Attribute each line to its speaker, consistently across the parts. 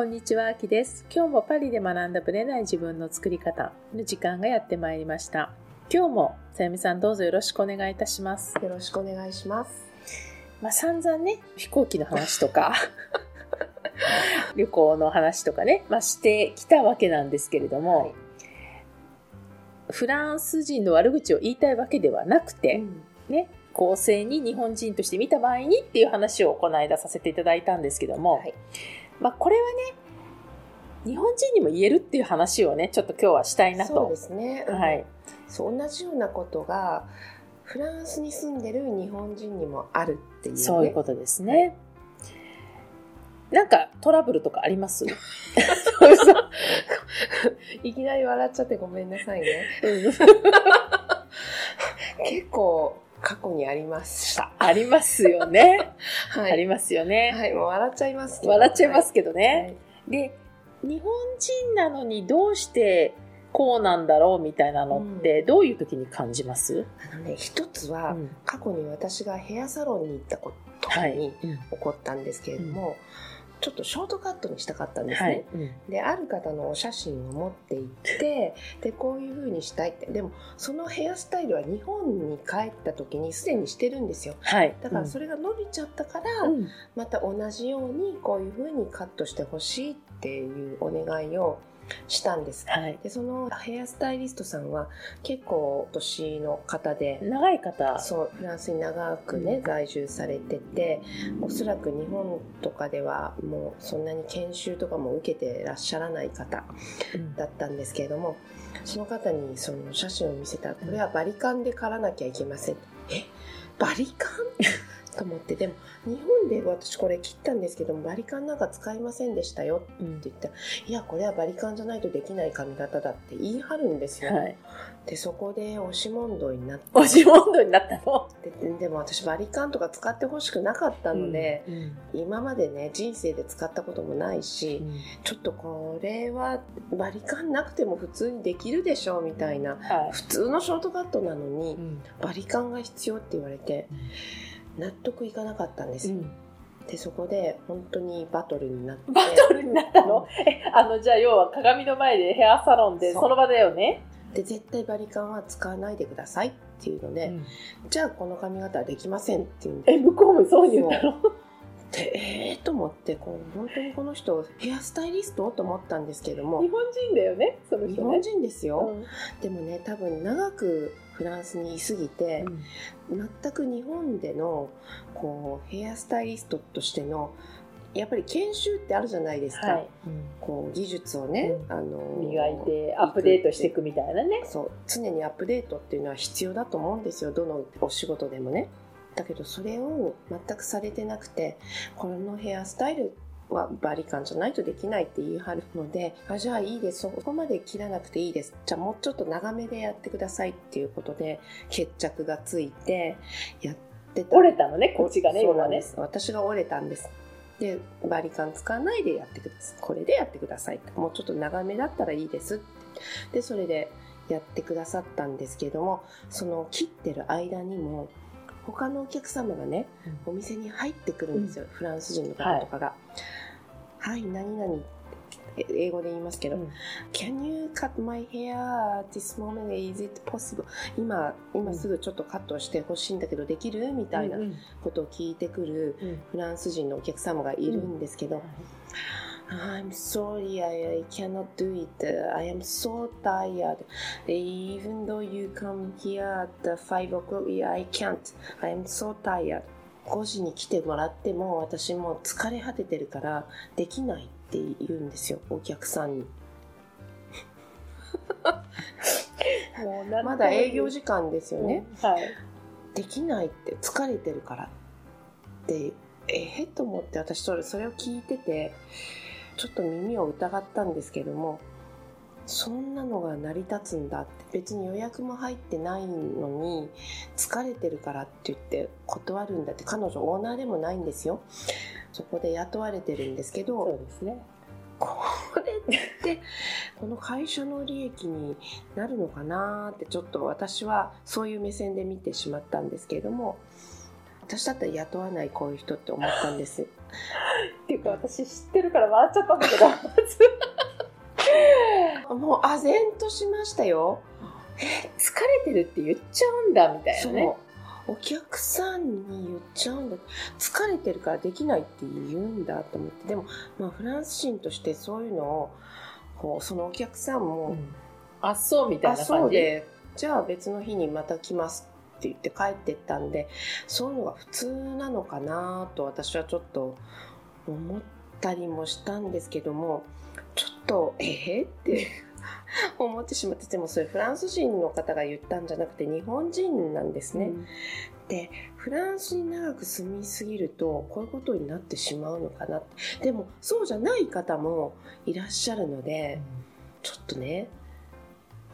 Speaker 1: こんにちは、あきです。今日もパリで学んだブレない自分の作り方の時間がやってまいりました。今日もさゆみさんどうぞよろしくお願いいたします。
Speaker 2: よろしくお願いします。
Speaker 1: まあ散々ね、飛行機の話とか、旅行の話とかね、まあしてきたわけなんですけれども、
Speaker 2: はい
Speaker 1: フランス人の悪口を言いたいわけではなくて、
Speaker 2: うん
Speaker 1: ね、公正に日本人として見た場合にっていう話をこの間させていただいたんですけども、
Speaker 2: はい
Speaker 1: まあこれはね、日本人にも言えるっていう話をね、ちょっと今日はしたいなと。
Speaker 2: そうですね。うん
Speaker 1: はい。
Speaker 2: そう同じようなことがフランスに住んでる日本人にもあるっていう、ね。
Speaker 1: そういうことですね。なんかトラブルとかあります？
Speaker 2: いきなり笑っちゃってごめんなさいね。
Speaker 1: う ん
Speaker 2: 結構過去にありました。
Speaker 1: ありますよね。
Speaker 2: はい。
Speaker 1: ありますよね。
Speaker 2: はい、もう笑っちゃいます
Speaker 1: 笑っちゃいますけど
Speaker 2: は
Speaker 1: ね。
Speaker 2: い
Speaker 1: で、日本人なのにどうしてこうなんだろうみたいなのってどういう時に感じます、
Speaker 2: あのね、一つは、
Speaker 1: うん。
Speaker 2: 過去に私がヘアサロンに行ったこと
Speaker 1: はい。
Speaker 2: に
Speaker 1: うん。
Speaker 2: 起こったんですけれども、ちょっとショートカットにしたかったんですね。
Speaker 1: はい。うん。
Speaker 2: である方のお写真を持って行って でこういう風にしたいって。でもそのヘアスタイルは日本に帰った時にすでにしてるんですよ。
Speaker 1: はい。
Speaker 2: だからそれが伸びちゃったから、
Speaker 1: うん。
Speaker 2: また同じようにこういう風にカットしてほしいっていうお願いをしたんです。
Speaker 1: はい。
Speaker 2: でそのヘアスタイリストさんは結構年の方で
Speaker 1: 長い方。
Speaker 2: そうフランスに長くね、
Speaker 1: うん。
Speaker 2: 在住されてておそらく日本とかではもうそんなに研修とかも受けてらっしゃらない方
Speaker 1: うん。
Speaker 2: だったんですけれどもその方にその写真を見せたらこれはバリカンで刈らなきゃいけません。え？バリカン？と思って。でも日本で私これ切ったんですけどもバリカンなんか使いませんでしたよ
Speaker 1: うん。
Speaker 2: って言ったらいやこれはバリカンじゃないとできない髪型だって言い張るんですよ、
Speaker 1: はい。
Speaker 2: でそこで押し問答になって。
Speaker 1: 押し問答になったの？
Speaker 2: でででも私バリカンとか使ってほしくなかったので、
Speaker 1: うん
Speaker 2: 今までね人生で使ったこともないし、
Speaker 1: うん。
Speaker 2: ちょっとこれはバリカンなくても普通にできるでしょうみたいな。
Speaker 1: はい。
Speaker 2: 普通のショートカットなのに
Speaker 1: うん。
Speaker 2: バリカンが必要って言われて納得いかなかったんです、
Speaker 1: うん。
Speaker 2: でそこで本当にバトルになって。
Speaker 1: バトルになったの？え、あの、じゃあ要は鏡の前でヘアサロンで
Speaker 2: そ
Speaker 1: の場だよね？
Speaker 2: で絶対バリカンは使わないでくださいっていうので、
Speaker 1: うん。
Speaker 2: じゃあこの髪型はできませんっていう。んで
Speaker 1: え、向こうもそうに言ったの？
Speaker 2: でえー、と思ってこう本当にこの人ヘアスタイリスト？と思ったんですけども。
Speaker 1: 日本人だよね、その人ね。
Speaker 2: 日本人ですよ、
Speaker 1: うん。
Speaker 2: でもね多分長くフランスにいすぎて、全く日本でのこうヘアスタイリストとしてのやっぱり研修ってあるじゃないですか、
Speaker 1: はい。
Speaker 2: こう技術をね、
Speaker 1: うん。
Speaker 2: あの
Speaker 1: 磨いてアップデートしていくみたいなね。
Speaker 2: そう。常にアップデートっていうのは必要だと思うんですよ。どのお仕事でもね。だけどそれを全くされてなくてこのヘアスタイルはバリカンじゃないとできないって言い張るのであじゃあいいです。そこまで切らなくていいです。じゃあもうちょっと長めでやってくださいっていうことで決着がついてやってた。
Speaker 1: 折れたのね、こっちがね、今ね。
Speaker 2: 私が折れたんです。でバリカン使わないでやってください。これでやってくださいもうちょっと長めだったらいいですでそれでやってくださったんですけどもその切ってる間にも他のお客様がね、お店に入ってくるんですよ、フランス人の方とかが「はい、何々」え英語で言いますけど、
Speaker 1: うん
Speaker 2: Can you cut my hair at this moment? Is it possible? 今、今すぐちょっとカットしてほしいんだけど、できるみたいな
Speaker 1: うん
Speaker 2: ことを聞いてくる
Speaker 1: うん
Speaker 2: フランス人のお客様がいるんですけど、I'm sorry, I, I cannot do it. I am so tired. Even though you come here at 5 o'clock, I can't. I am so tired. 5時に来てもらっても私もう疲れ果ててるからできないって言うんですよ、お客さんに。まだ営業時間ですよね。
Speaker 1: うんはい。
Speaker 2: できないって疲れてるからってえー、と思って私それそれを聞いててちょっと耳を疑ったんですけどもそんなのが成り立つんだって別に予約も入ってないのに疲れてるからって言って断るんだって彼女オーナーでもないんですよ。そこで雇われてるんですけど
Speaker 1: そうですね。
Speaker 2: これってこの会社の利益になるのかなってちょっと私はそういう目線で見てしまったんですけれども私だったら雇わないこういう人って思ったんです。
Speaker 1: っていうか私知ってるから笑っちゃったんだけど
Speaker 2: もう唖然としましたよ。
Speaker 1: 疲れてるって言っちゃうんだみたいなね。
Speaker 2: お客さんに言っちゃうんだ。疲れてるからできないって言うんだと思って。でも、まあ、フランス人としてそういうのをこうそのお客さんも、
Speaker 1: うん。あそうみたい
Speaker 2: あ
Speaker 1: な感じ。
Speaker 2: そうで。じゃあ別の日にまた来ますって言って帰ってったんでそういうのが普通なのかなと私はちょっと思ったりもしたんですけどもちょっとえー、って 思ってしまってでもそれフランス人の方が言ったんじゃなくて日本人なんですね。でフランスに長く住みすぎるとこういうことになってしまうのかな。でもそうじゃない方もいらっしゃるのでちょっとね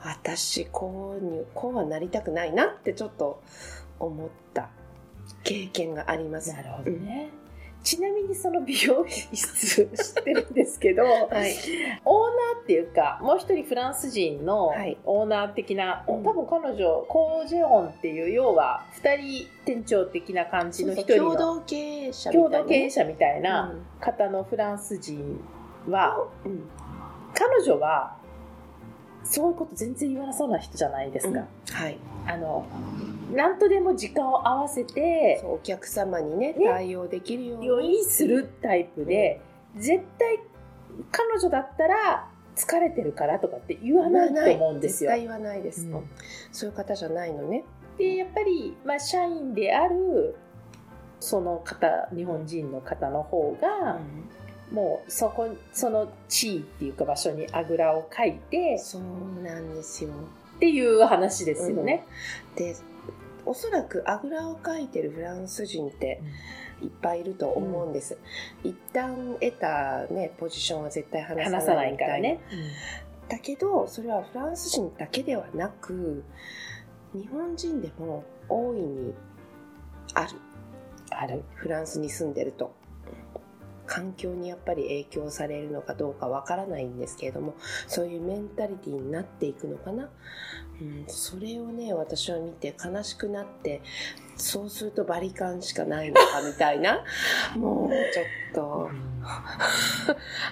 Speaker 2: 私こうにこうはなりたくないなってちょっと思った経験があります。
Speaker 1: なるほどね、ちなみにその美容室知ってるんですけど、
Speaker 2: はい、
Speaker 1: オーナーっていうかもう一人フランス人の
Speaker 2: はい。
Speaker 1: オーナー的な、
Speaker 2: うん。
Speaker 1: 多分彼女コージェオンっていう要は2人店長的な感じの一人の
Speaker 2: 共同経営者みたいな
Speaker 1: 共同経営者みたいな
Speaker 2: うん。
Speaker 1: 方のフランス人は、
Speaker 2: うん。
Speaker 1: 彼女はそういうこと全然言わなそうな人じゃないですか、
Speaker 2: はい、
Speaker 1: あの何とでも時間を合わせて
Speaker 2: お客様にね
Speaker 1: ね。
Speaker 2: 対応できるように。
Speaker 1: するタイプで、絶対彼女だったら疲れてるからとかって言わないと思うんですよ。
Speaker 2: 絶対言わないです、
Speaker 1: うん。
Speaker 2: そういう方じゃないのね。
Speaker 1: でやっぱり、まあ、社員であるその方日本人の方の方が、もうそこその地位っていうか場所にあぐらをかいて
Speaker 2: そうなんですよ
Speaker 1: っていう話ですよね。
Speaker 2: でおそらくあぐらをかいてるフランス人っていっぱいいると思うんです、一旦得た、ね、ポジションは絶対離
Speaker 1: 話さないい
Speaker 2: さなみたいな
Speaker 1: からね。
Speaker 2: だけどそれはフランス人だけではなく日本人でも大いにある。
Speaker 1: ある。
Speaker 2: フランスに住んでると環境にやっぱり影響されるのかどうかわからないんですけれどもそういうメンタリティになっていくのかな、うん、それをね私は見て悲しくなってそうするとバリカンしかないのかみたいな もうちょっと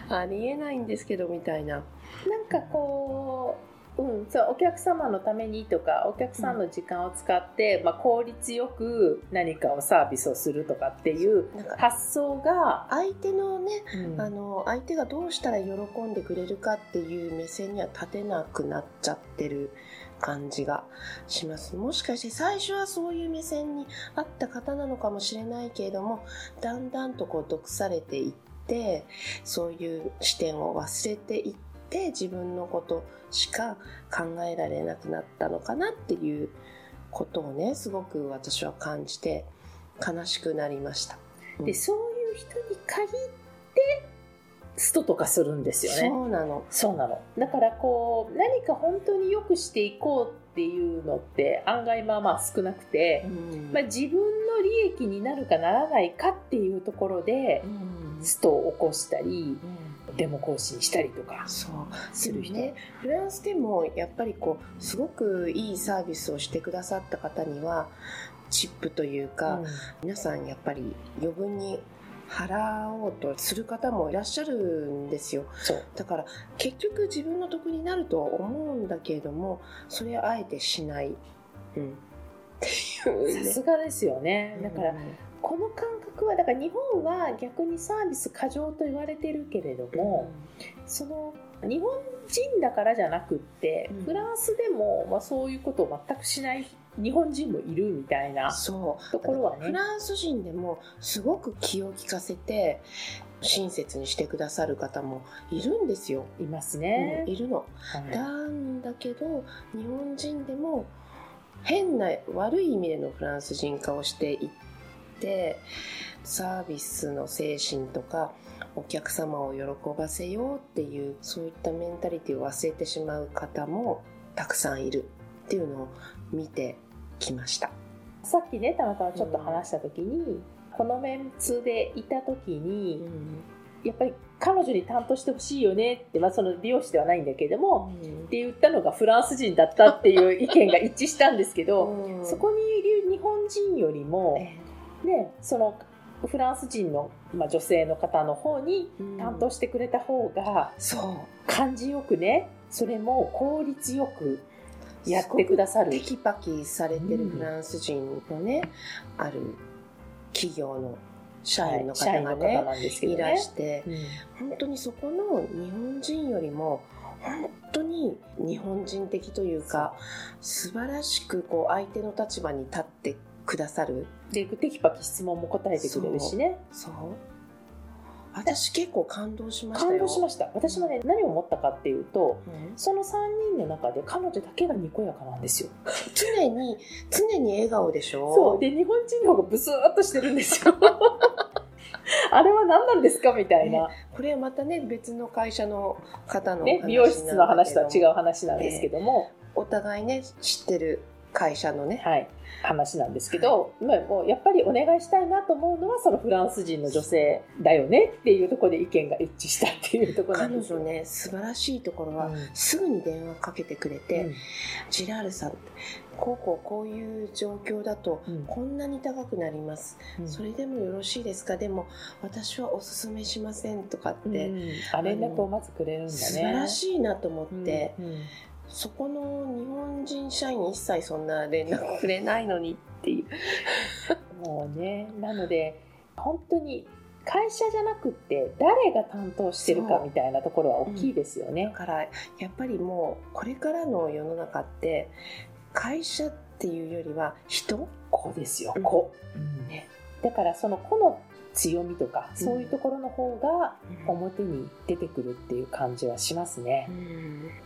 Speaker 2: ありえないんですけどみたいな。
Speaker 1: なんかこう、うん、そうお客様のためにとかお客さんの時間を使って、まあ、効率よく何かをサービスをするとかっていう発想が、
Speaker 2: 相手のね
Speaker 1: うん。
Speaker 2: あの相手がどうしたら喜んでくれるかっていう目線には立てなくなっちゃってる感じがします。もしかして最初はそういう目線にあった方なのかもしれないけれどもだんだんとこう毒されていってそういう視点を忘れていって自分のことしか考えられなくなったのかなっていうことをねすごく私は感じて悲しくなりました。うん。
Speaker 1: でそういう人に限ってストとかするんですよね。
Speaker 2: そうなの。
Speaker 1: そうなの。だからこう何か本当に良くしていこうっていうのって案外まあまあ少なくて、まあ、自分の利益になるかならないかっていうところでストを起こしたりデモ行進したりとか
Speaker 2: そう。
Speaker 1: する人、
Speaker 2: ねフランスでもやっぱりこうすごくいいサービスをしてくださった方にはチップというか、
Speaker 1: うん。
Speaker 2: 皆さんやっぱり余分に払おうとする方もいらっしゃるんですよ。だから結局自分の得になると思うんだけれどもそれをあえてしない、うん、っていうね。
Speaker 1: さすがですよね。だからこの感覚はだから日本は逆にサービス過剰と言われてるけれども、その日本人だからじゃなくって、
Speaker 2: うん。
Speaker 1: フランスでも、まあ、そういうことを全くしない日本人もいるみたいな
Speaker 2: そう。
Speaker 1: ところはね。
Speaker 2: フランス人でもすごく気を利かせて親切にしてくださる方もいるんですよ、
Speaker 1: いますね。
Speaker 2: うん、いるの。
Speaker 1: はい。
Speaker 2: なんだけど日本人でも変な悪い意味でのフランス人化をしていってサービスの精神とかお客様を喜ばせようっていうそういったメンタリティを忘れてしまう方もたくさんいる。っていうのを見てきました。
Speaker 1: さっきねたまたまちょっと話した時に、このメンツでいた時に、やっぱり彼女に担当してほしいよねって、まあ、その美容師ではないんだけども、って言ったのがフランス人だったっていう意見が一致したんですけど、そこにいる日本人よりも
Speaker 2: え
Speaker 1: ね、そのフランス人の、まあ、女性の方の方に担当してくれた方が、
Speaker 2: そう。
Speaker 1: 感じよくねそれも効率よくやってくださる。
Speaker 2: テキパキされてるフランス人のね、ある企業の社員の方がね,、
Speaker 1: なんですけど
Speaker 2: い
Speaker 1: ね
Speaker 2: らして
Speaker 1: うん。
Speaker 2: 本当にそこの日本人よりも本当に日本人的というか素晴らしくこう相手の立場に立ってくださる
Speaker 1: でテキパキ質問も答えてくれるしね。
Speaker 2: そう。私結構感動しましたよ。
Speaker 1: 感動しました。私もね何を思ったかっていうと
Speaker 2: うん。
Speaker 1: その3人の中で彼女だけがにこやかなんですよ。
Speaker 2: 常に常に笑顔でしょ？
Speaker 1: そう。で日本人の方がブスーっとしてるんですよ。あれは何なんですかみたいな、
Speaker 2: これはまたね別の会社の方の
Speaker 1: ね、美容室の話とは違う話なんですけども、
Speaker 2: お互いね知ってる会社のね。
Speaker 1: はい、話なんですけど、まあ、もうやっぱりお願いしたいなと思うのはそのフランス人の女性だよねっていうところで意見が一致したっていうところなん
Speaker 2: 彼
Speaker 1: ですよ。
Speaker 2: 女ね素晴らしいところは、
Speaker 1: うん。
Speaker 2: すぐに電話かけてくれて、
Speaker 1: うん。
Speaker 2: ジラールさんこうこうこういう状況だと
Speaker 1: うん。
Speaker 2: こんなに高くなります、
Speaker 1: うん。
Speaker 2: それでもよろしいですか？でも私はおすすめしませんとかって、
Speaker 1: うん。あ連絡をまずくれるんだね。
Speaker 2: 素晴らしいなと思って、
Speaker 1: うんうん
Speaker 2: そこの日本人社員一切そんな連絡くれないのにっていう。
Speaker 1: もうねなので本当に会社じゃなくって誰が担当してるかみたいなところは大きいですよ
Speaker 2: だ
Speaker 1: ね。
Speaker 2: からやっぱりもうこれからの世の中って会社っていうよりは人？
Speaker 1: 子ですよ
Speaker 2: うん。
Speaker 1: 子、
Speaker 2: ね。
Speaker 1: だからその子の強みとか、そういうところの方が
Speaker 2: 本
Speaker 1: 表に出てくるっていう感じはしますね。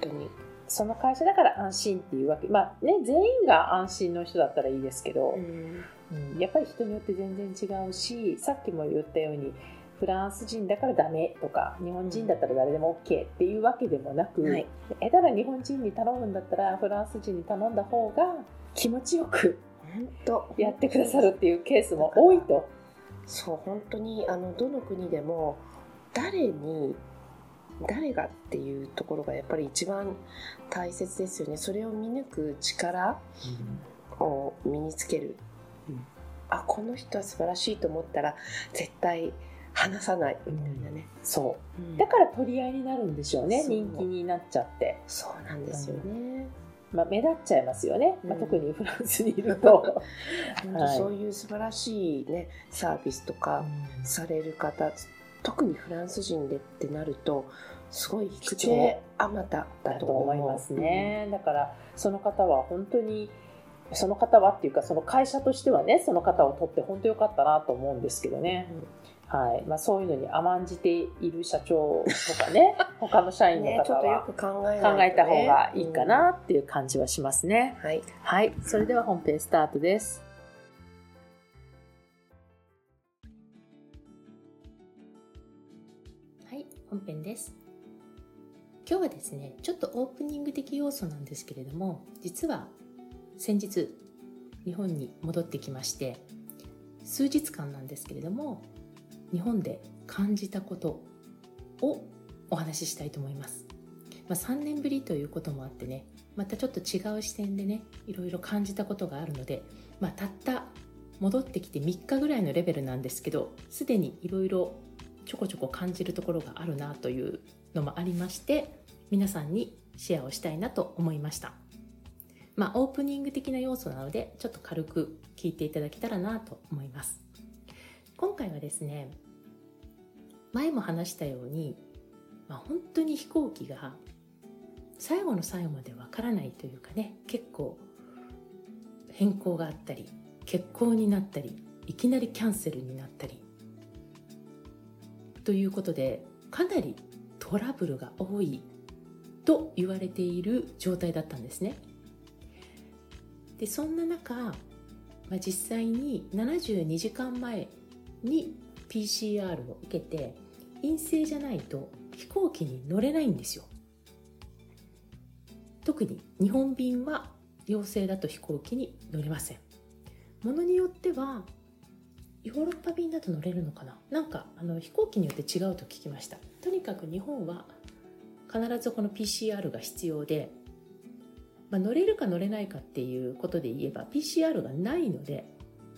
Speaker 2: 当に
Speaker 1: その会社だから安心っていうわけ。まあね全員が安心の人だったらいいですけど、うん。やっぱり人によって全然違うしさっきも言ったようにフランス人だからダメとか日本人だったら誰でも OK っていうわけでもなく、
Speaker 2: はい。
Speaker 1: 下手な日本人に頼むんだったらフランス人に頼んだ方が気持ちよく
Speaker 2: 本当
Speaker 1: やってくださるっていうケースも多いと。
Speaker 2: そう本当にあのどの国でも誰に誰がっていうところがやっぱり一番大切ですよね。それを見抜く力を身につける、
Speaker 1: うん。
Speaker 2: あこの人は素晴らしいと思ったら絶対話さない。みたいなね、
Speaker 1: そう。
Speaker 2: うん。
Speaker 1: だから取り合いになるんでしょうね人気になっちゃって、
Speaker 2: そうなんですよね、
Speaker 1: まあ、目立っちゃいますよね、まあ、
Speaker 2: うん
Speaker 1: 特にフランスにいると。
Speaker 2: そういう素晴らしいねサービスとかされる方特にフランス人でってなるとすごい低
Speaker 1: 貴重。
Speaker 2: 手あまただ
Speaker 1: だ
Speaker 2: と思
Speaker 1: いますね、だからその方は本当にその方はっていうかその会社としてはねその方を取って本当良かったなと思うんですけど
Speaker 2: うん。
Speaker 1: ね、はい。まあ、そういうのに甘んじている社長とかね 他の社員の
Speaker 2: ね、ちょっとよ
Speaker 1: 方は
Speaker 2: 考え
Speaker 1: た方がいいかなっていう感じはしますね、
Speaker 2: うん。はい。
Speaker 1: はい。それでは本編スタートです
Speaker 3: 本編です。今日はですね、ちょっとオープニング的要素なんですけれども、実は先日日本に戻ってきまして、数日間なんですけれども、日本で感じたことをお話ししたいと思います。まあ、3年ぶりということもあってね、またちょっと違う視点でね、いろいろ感じたことがあるので、まあ、たった戻ってきて3日ぐらいのレベルなんですけど、すでにいろいろちょこちょこ感じるところがあるなというのもありまして皆さんにシェアをしたいなと思いました。まあオープニング的な要素なのでちょっと軽く聞いていただけたらなと思います。今回はですね前も話したように、まあ、本当に飛行機が最後の最後までわからないというかね結構変更があったり欠航になったりいきなりキャンセルになったりということでかなりトラブルが多いと言われている状態だったんですね。でそんな中、まあ、実際に72時間前に PCR を受けて陰性じゃないと飛行機に乗れないんですよ。特に日本便は陽性だと飛行機に乗れません。ものによってはヨーロッパ便だと乗れるのかな？なんかあの飛行機によって違うと聞きました。とにかく日本は必ずこの PCR が必要で、まあ、乗れるか乗れないかっていうことで言えば PCR がないので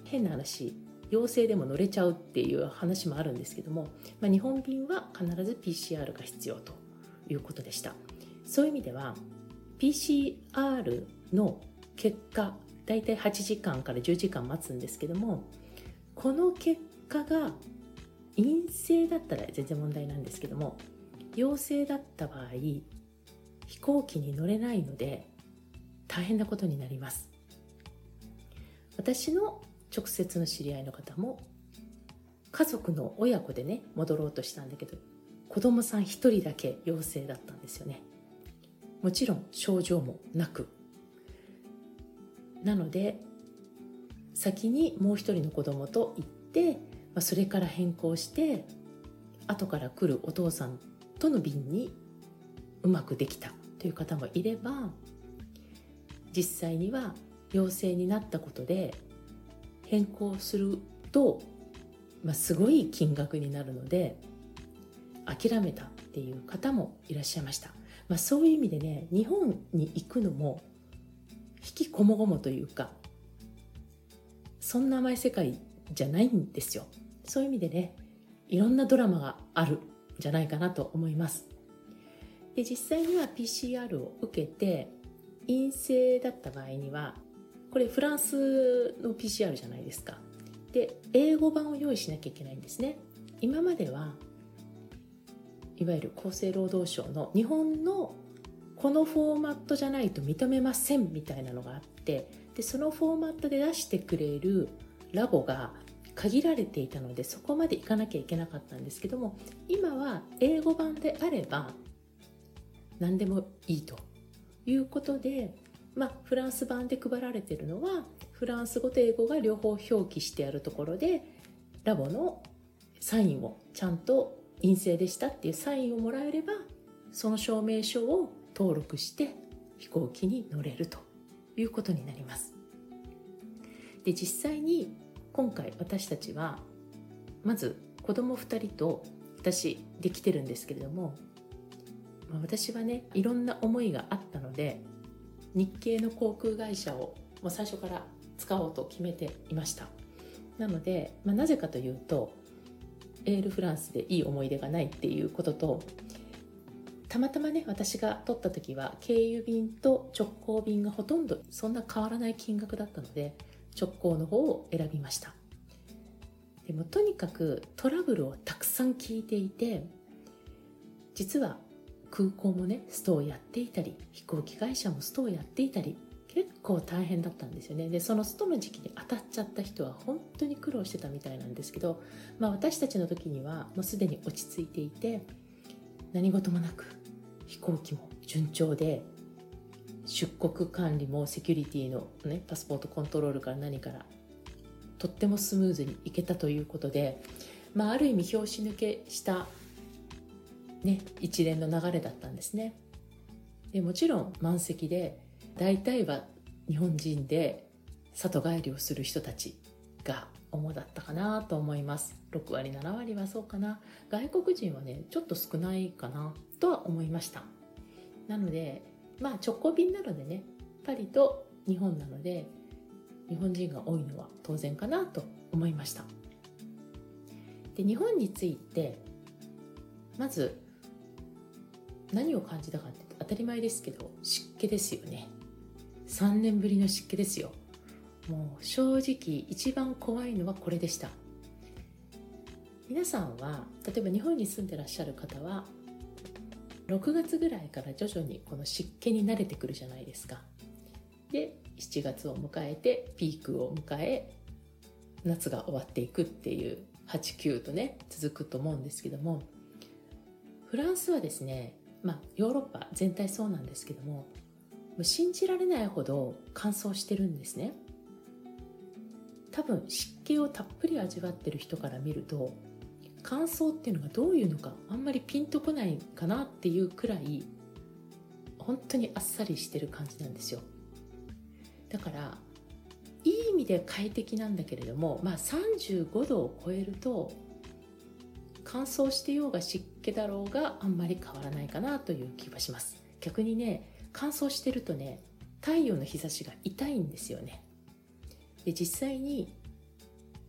Speaker 3: 変な話陽性でも乗れちゃうっていう話もあるんですけども、まあ、日本便は必ず PCR が必要ということでした。そういう意味では PCR の結果大体8時間から10時間待つんですけどもこの結果が陰性だったら全然問題なんですけども陽性だった場合飛行機に乗れないので大変なことになります。私の直接の知り合いの方も家族の親子でね戻ろうとしたんだけど子供さん1人だけ陽性だったんですよね。もちろん症状もなく。なので先にもう一人の子供と行って、まあ、それから変更して後から来るお父さんとの便にうまくできたという方もいれば実際には陽性になったことで変更すると、まあ、すごい金額になるので諦めたっていう方もいらっしゃいました、まあ、そういう意味でね日本に行くのも引きこもごもというかそんな甘い世界じゃないんですよ。そういう意味でねいろんなドラマがあるんじゃないかなと思います。で実際には PCR を受けて陰性だった場合にはこれフランスの PCR じゃないですか。で英語版を用意しなきゃいけないんですね。今まではいわゆる厚生労働省の日本のこのフォーマットじゃないと認めませんみたいなのがあってでそのフォーマットで出してくれるラボが限られていたのでそこまで行かなきゃいけなかったんですけども今は英語版であれば何でもいいということでまあ、フランス版で配られてるのはフランス語と英語が両方表記してあるところでラボのサインをちゃんと陰性でしたっていうサインをもらえればその証明書を登録して飛行機に乗れると。いうことになります。で実際に今回私たちはまず子供2人と私できてるんですけれども、ま、私はねいろんな思いがあったので日系の航空会社をもう最初から使おうと決めていましたなので、まあ、なぜかというとエールフランスでいい思い出がないっていうこととたまたまね私が取った時は経由便と直行便がほとんどそんな変わらない金額だったので直行の方を選びました。でもとにかくトラブルをたくさん聞いていて実は空港もねストをやっていたり飛行機会社もストをやっていたり結構大変だったんですよね。でそのストの時期に当たっちゃった人は本当に苦労してたみたいなんですけど、まあ、私たちの時にはもうすでに落ち着いていて何事もなく飛行機も順調で出国管理もセキュリティのねパスポートコントロールから何からとってもスムーズにいけたということで、まあ、ある意味拍子抜けしたね、一連の流れだったんですね。でもちろん満席で大体は日本人で里帰りをする人たちが主だったかなと思います。6割7割はそうかな。外国人はねちょっと少ないかな。とは思いました。なのでまあ直行便なのでねパリと日本なので日本人が多いのは当然かなと思いました。で日本についてまず何を感じたかって当たり前ですけど湿気ですよね。3年ぶりの湿気ですよ。もう正直一番怖いのはこれでした。皆さんは例えば日本に住んでらっしゃる方は6月ぐらいから徐々にこの湿気に慣れてくるじゃないですか。で7月を迎えてピークを迎え夏が終わっていくっていう89とね続くと思うんですけどもフランスはですねまあ、ヨーロッパ全体そうなんですけどももう信じられないほど乾燥してるんですね。多分湿気をたっぷり味わってる人から見ると乾燥っていうのがどういうのかあんまりピンとこないかなっていうくらい本当にあっさりしてる感じなんですよ。だからいい意味で快適なんだけれども、まあ、35度を超えると乾燥してようが湿気だろうがあんまり変わらないかなという気はします。逆にね乾燥してるとね太陽の日差しが痛いんですよね。で実際に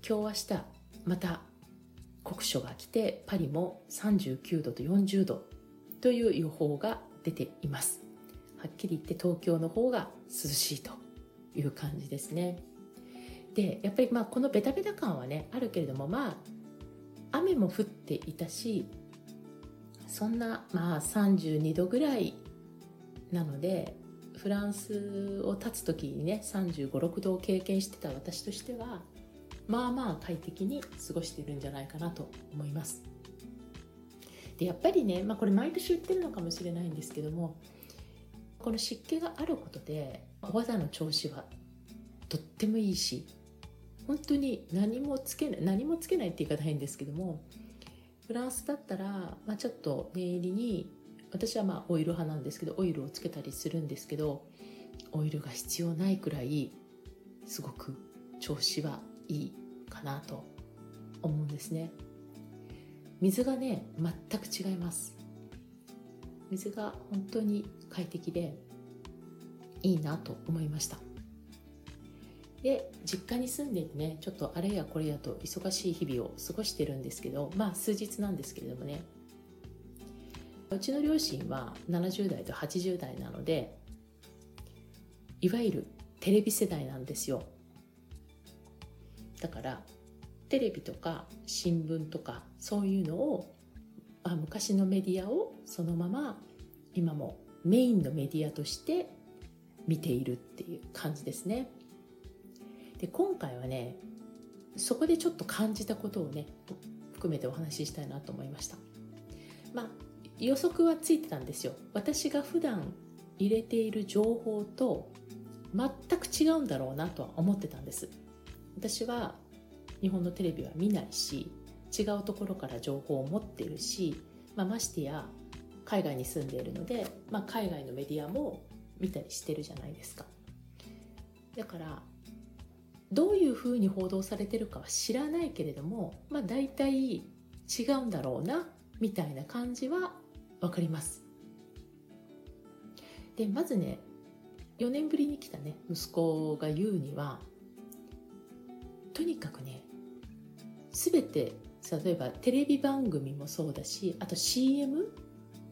Speaker 3: 今日明日また酷暑が来てパリも39度と40度という予報が出ています。はっきり言って東京の方が涼しいという感じですね。でやっぱりまあこのベタベタ感はねあるけれどもまあ雨も降っていたしそんなまあ32度ぐらいなのでフランスを立つ時にね3 5 6度を経験してた私としてはまあまあ快適に過ごしているんじゃないかなと思います。でやっぱりね、まあ、これ毎年言ってるのかもしれないんですけどもこの湿気があることでお肌の調子はとってもいいし本当に何もつけない何もつけないって言い方変ですけどもフランスだったら、まあ、ちょっと念入りに私はまあオイル派なんですけどオイルをつけたりするんですけどオイルが必要ないくらいすごく調子はいいかなと思うんですね。水がね全く違います。水が本当に快適でいいなと思いました。で実家に住んでいてねちょっとあれやこれやと忙しい日々を過ごしてるんですけどまあ数日なんですけれどもね。うちの両親は70代と80代なのでいわゆるテレビ世代なんですよ。だからテレビとか新聞とかそういうのを、あ、昔のメディアをそのまま今もメインのメディアとして見ているっていう感じですね。で今回はねそこでちょっと感じたことをね含めてお話ししたいなと思いました。まあ予測はついてたんですよ。私が普段入れている情報と全く違うんだろうなとは思ってたんです。私は日本のテレビは見ないし違うところから情報を持ってるし、まあ、ましてや海外に住んでいるので、まあ、海外のメディアも見たりしてるじゃないですか。だからどういうふうに報道されてるかは知らないけれども、まあ、大体違うんだろうなみたいな感じは分かります。でまずね4年ぶりに来たね息子が言うにはとにかくね全て例えばテレビ番組もそうだしあと CM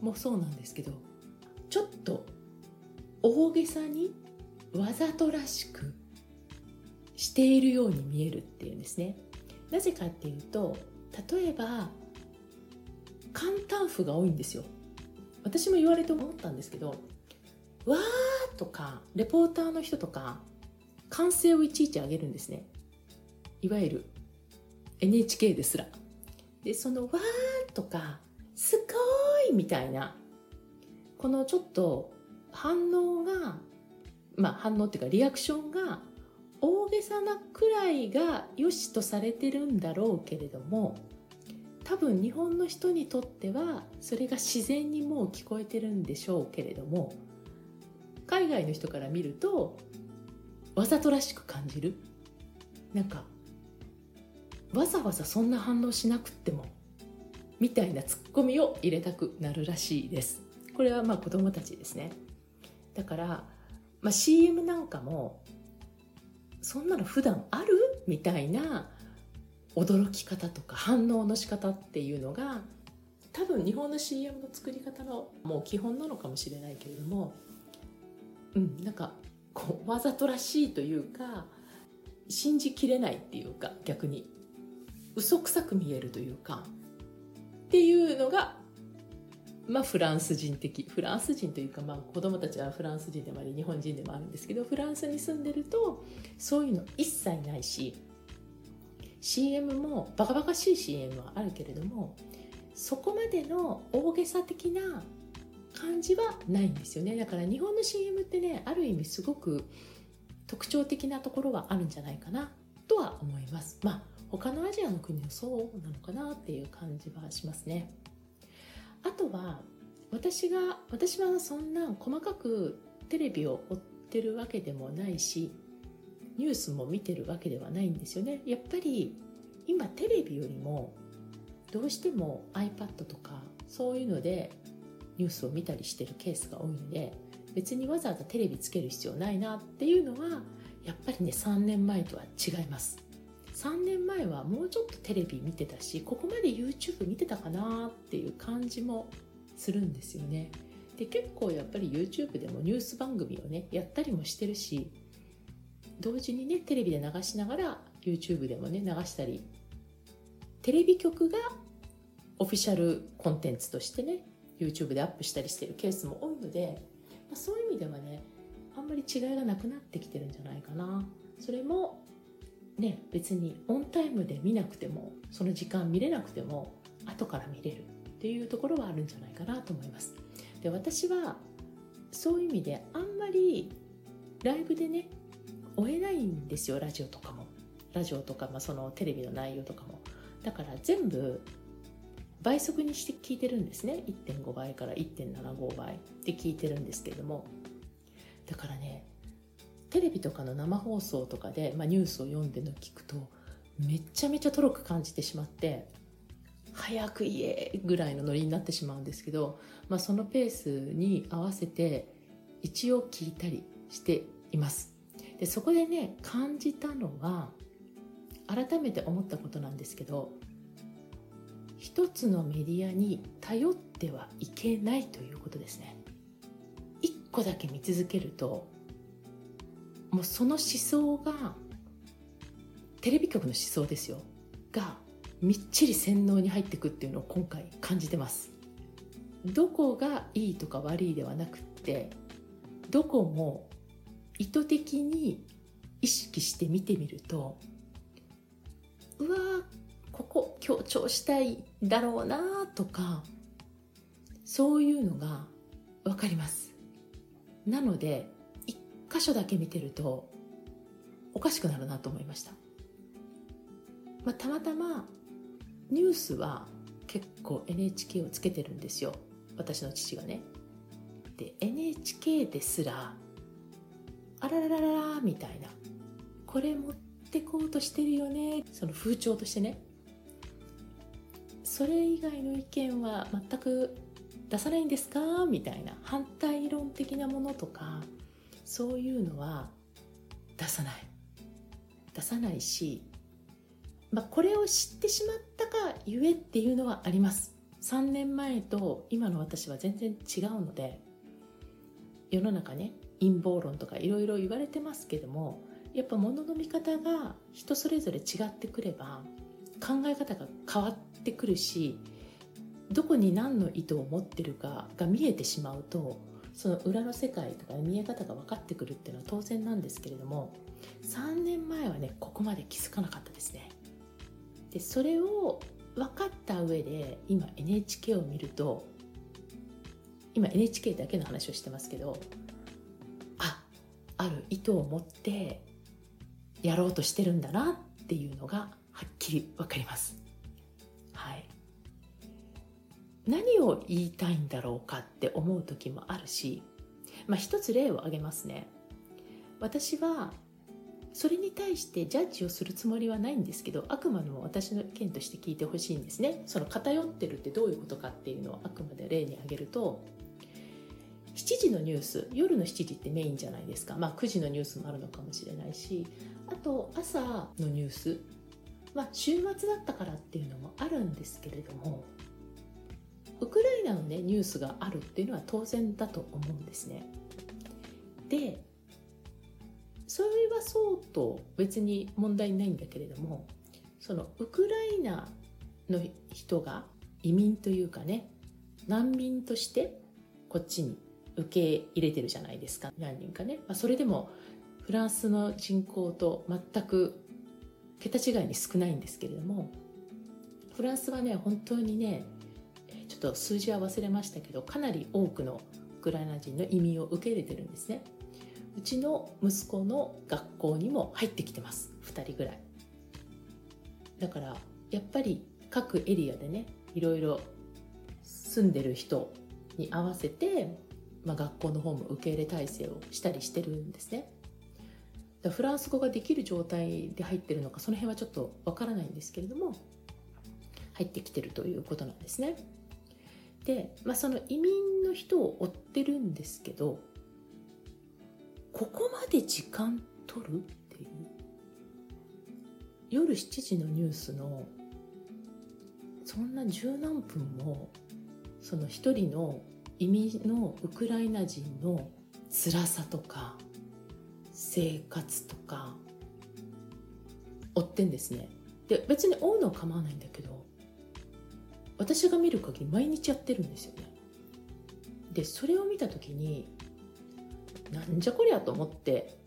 Speaker 3: もそうなんですけどちょっと大げさにわざとらしくしているように見えるっていうんですね。なぜかっていうと例えば簡単符が多いんですよ。私も言われて思ったんですけど「わー」とかレポーターの人とか歓声をいちいち上げるんですね。いわゆる NHK ですら。でその「わー」とか「すごい」みたいなこのちょっと反応がまあ反応っていうかリアクションが大げさなくらいが良しとされてるんだろうけれども多分日本の人にとってはそれが自然にもう聞こえてるんでしょうけれども海外の人から見るとわざとらしく感じる。なんかわざわざそんな反応しなくってもみたいなツッコミを入れたくなるらしいです。これはまあ子供たちですね。だから、まあ、CM なんかもそんなの普段ある？みたいな驚き方とか反応の仕方っていうのが多分日本の CM の作り方のもう基本なのかもしれないけれどもうんなんかこうわざとらしいというか信じきれないっていうか逆に。嘘くさく見えるというかっていうのがまあフランス人的フランス人というかまあ子供たちはフランス人でもあり日本人でもあるんですけどフランスに住んでるとそういうの一切ないし CM もバカバカしい CM はあるけれどもそこまでの大げさ的な感じはないんですよね。だから日本の CM ってねある意味すごく特徴的なところはあるんじゃないかなとは思います。まあ他のアジアの国もそうなのかなっていう感じはしますね。あとは私が私はそんな細かくテレビを追ってるわけでもないしニュースも見てるわけではないんですよね。やっぱり今テレビよりもどうしても iPad とかそういうのでニュースを見たりしてるケースが多いので別にわざわざテレビつける必要ないなっていうのはやっぱりね3年前とは違います。3年前はもうちょっとテレビ見てたしここまで YouTube 見てたかなっていう感じもするんですよね。で結構やっぱり YouTube でもニュース番組をねやったりもしてるし同時にねテレビで流しながら YouTube でもね流したりテレビ局がオフィシャルコンテンツとしてね YouTube でアップしたりしてるケースも多いので、まあ、そういう意味ではねあんまり違いがなくなってきてるんじゃないかなそれもね別にオンタイムで見なくてもその時間見れなくても後から見れるっていうところはあるんじゃないかなと思います。で私はそういう意味であんまりライブでね追えないんですよラジオとかも。ラジオとか、まあ、そのテレビの内容とかも。だから全部倍速にして聞いてるんですね。1.5倍から1.75倍で聞いてるんですけれども。だからねテレビとかの生放送とかで、まあ、ニュースを読んでの聞くとめちゃめちゃとろく感じてしまって早く言えぐらいのノリになってしまうんですけど、まあ、そのペースに合わせて一応聞いたりしています。でそこでね感じたのは改めて思ったことなんですけど一つのメディアに頼ってはいけないということですね。一個だけ見続けるともうその思想がテレビ局の思想ですよ。がみっちり洗脳に入っていくっていうのを今回感じてます。どこがいいとか悪いではなくってどこも意図的に意識して見てみるとうわここ強調したいだろうなとかそういうのが分かります。なので箇所だけ見てるとおかしくなるなと思いました、まあ、たまたまニュースは結構 NHK をつけてるんですよ。私の父がね。で NHK ですらあらららららみたいな。これ持ってこうとしてるよね。その風潮としてね。それ以外の意見は全く出さないんですか？みたいな。反対論的なものとかそういうのは出さない。出さないしまあ、これを知ってしまったかゆえっていうのはあります。3年前と今の私は全然違うので世の中ね陰謀論とかいろいろ言われてますけどもやっぱ物の見方が人それぞれ違ってくれば考え方が変わってくるしどこに何の意図を持ってるかが見えてしまうとその裏の世界とか見え方が分かってくるっていうのは当然なんですけれども3年前はねここまで気づかなかったですねでそれを分かった上で今 NHK を見ると今 NHK だけの話をしてますけどあある意図を持ってやろうとしてるんだなっていうのがはっきり分かります。何を言いたいんだろうかって思う時もあるし、まあ、一つ例を挙げますね。私はそれに対してジャッジをするつもりはないんですけどあくまでも私の意見として聞いてほしいんですね。その偏ってるってどういうことかっていうのをあくまで例に挙げると7時のニュース夜の7時ってメインじゃないですか。まあ9時のニュースもあるのかもしれないしあと朝のニュース。まあ週末だったからっていうのもあるんですけれどもねニュースがあるっていうのは当然だと思うんですね。でそれはそうと別に問題ないんだけれどもそのウクライナの人が移民というかね難民としてこっちに受け入れてるじゃないですか。何人かね、まあ、それでもフランスの人口と全く桁違いに少ないんですけれどもフランスはね本当にねっと数字は忘れましたけどかなり多くのウクライナ人の移民を受け入れてるんですね。うちの息子の学校にも入ってきてます。2人ぐらい。だからやっぱり各エリアでねいろいろ住んでる人に合わせて、まあ、学校の方も受け入れ体制をしたりしてるんですね。だフランス語ができる状態で入ってるのかその辺はちょっとわからないんですけれども入ってきてるということなんですね。で、まあ、その移民の人を追ってるんですけどここまで時間取るっていう。夜7時のニュースのそんな十何分もその一人の移民のウクライナ人の辛さとか生活とか追ってんですね。で別に追うのは構わないんだけど私が見る限り毎日やってるんですよね。でそれを見た時になんじゃこりゃと思って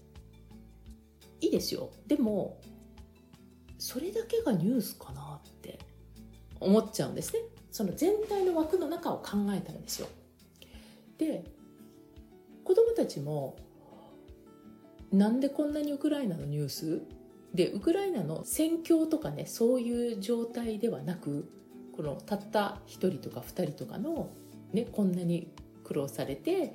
Speaker 3: いいですよ。でもそれだけがニュースかなって思っちゃうんですね。その全体の枠の中を考えたらですよ。で子供たちもなんでこんなにウクライナのニュース？でウクライナの戦況とかねそういう状態ではなくこのたった1人とか2人とかの、ね、こんなに苦労されて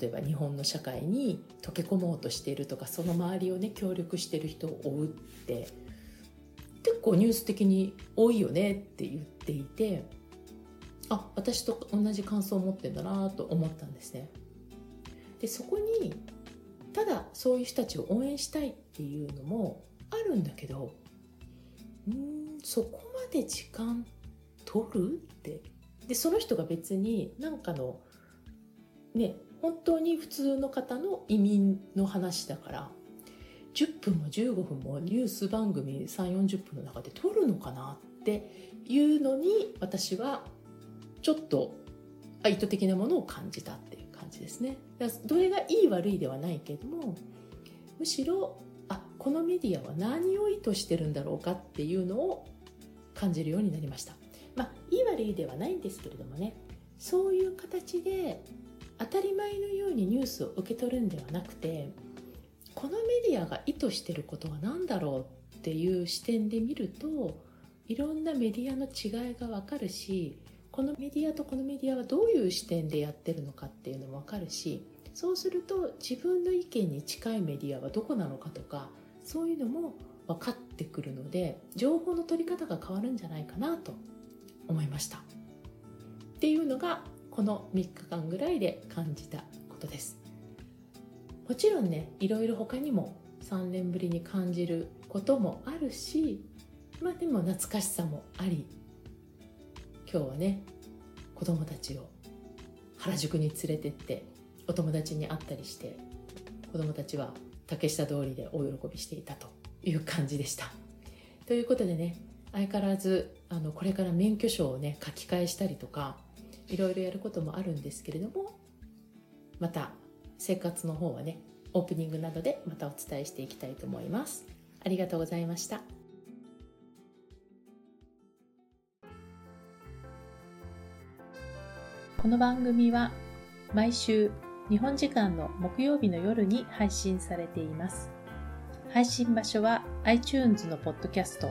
Speaker 3: 例えば日本の社会に溶け込もうとしているとかその周りをね協力してる人を追うって結構ニュース的に多いよねって言っていてあ私と同じ感想を持ってんだなと思ったんですね。でそこにただそういう人たちを応援したいっていうのもあるんだけどうんそこまで時間取る？ってでその人が別に何かのね本当に普通の方の移民の話だから10分も15分もニュース番組3 4 0分の中で撮るのかなっていうのに私はちょっと意図的なものを感じたっていう感じですね。どれがいい悪いではないけれどもむしろあこのメディアは何を意図してるんだろうかっていうのを感じるようになりました。まあいい悪いではないんですけれどもねそういう形で当たり前のようにニュースを受け取るんではなくてこのメディアが意図してることは何だろうっていう視点で見るといろんなメディアの違いがわかるしこのメディアとこのメディアはどういう視点でやってるのかっていうのもわかるしそうすると自分の意見に近いメディアはどこなのかとかそういうのも分かってくるので情報の取り方が変わるんじゃないかなと思いましたっていうのがこの3日間ぐらいで感じたことですもちろんねいろいろ他にも3年ぶりに感じることもあるしまあでも懐かしさもあり今日はね子供たちを原宿に連れてってお友達に会ったりして子供たちは竹下通りで大喜びしていたという感じでした。ということでね相変わらずあのこれから免許証をね書き換えしたりとかいろいろやることもあるんですけれどもまた生活の方はねオープニングなどでまたお伝えしていきたいと思います。ありがとうございました。
Speaker 1: この番組は毎週日本時間の木曜日の夜に配信されています。配信場所は iTunes のポッドキャスト、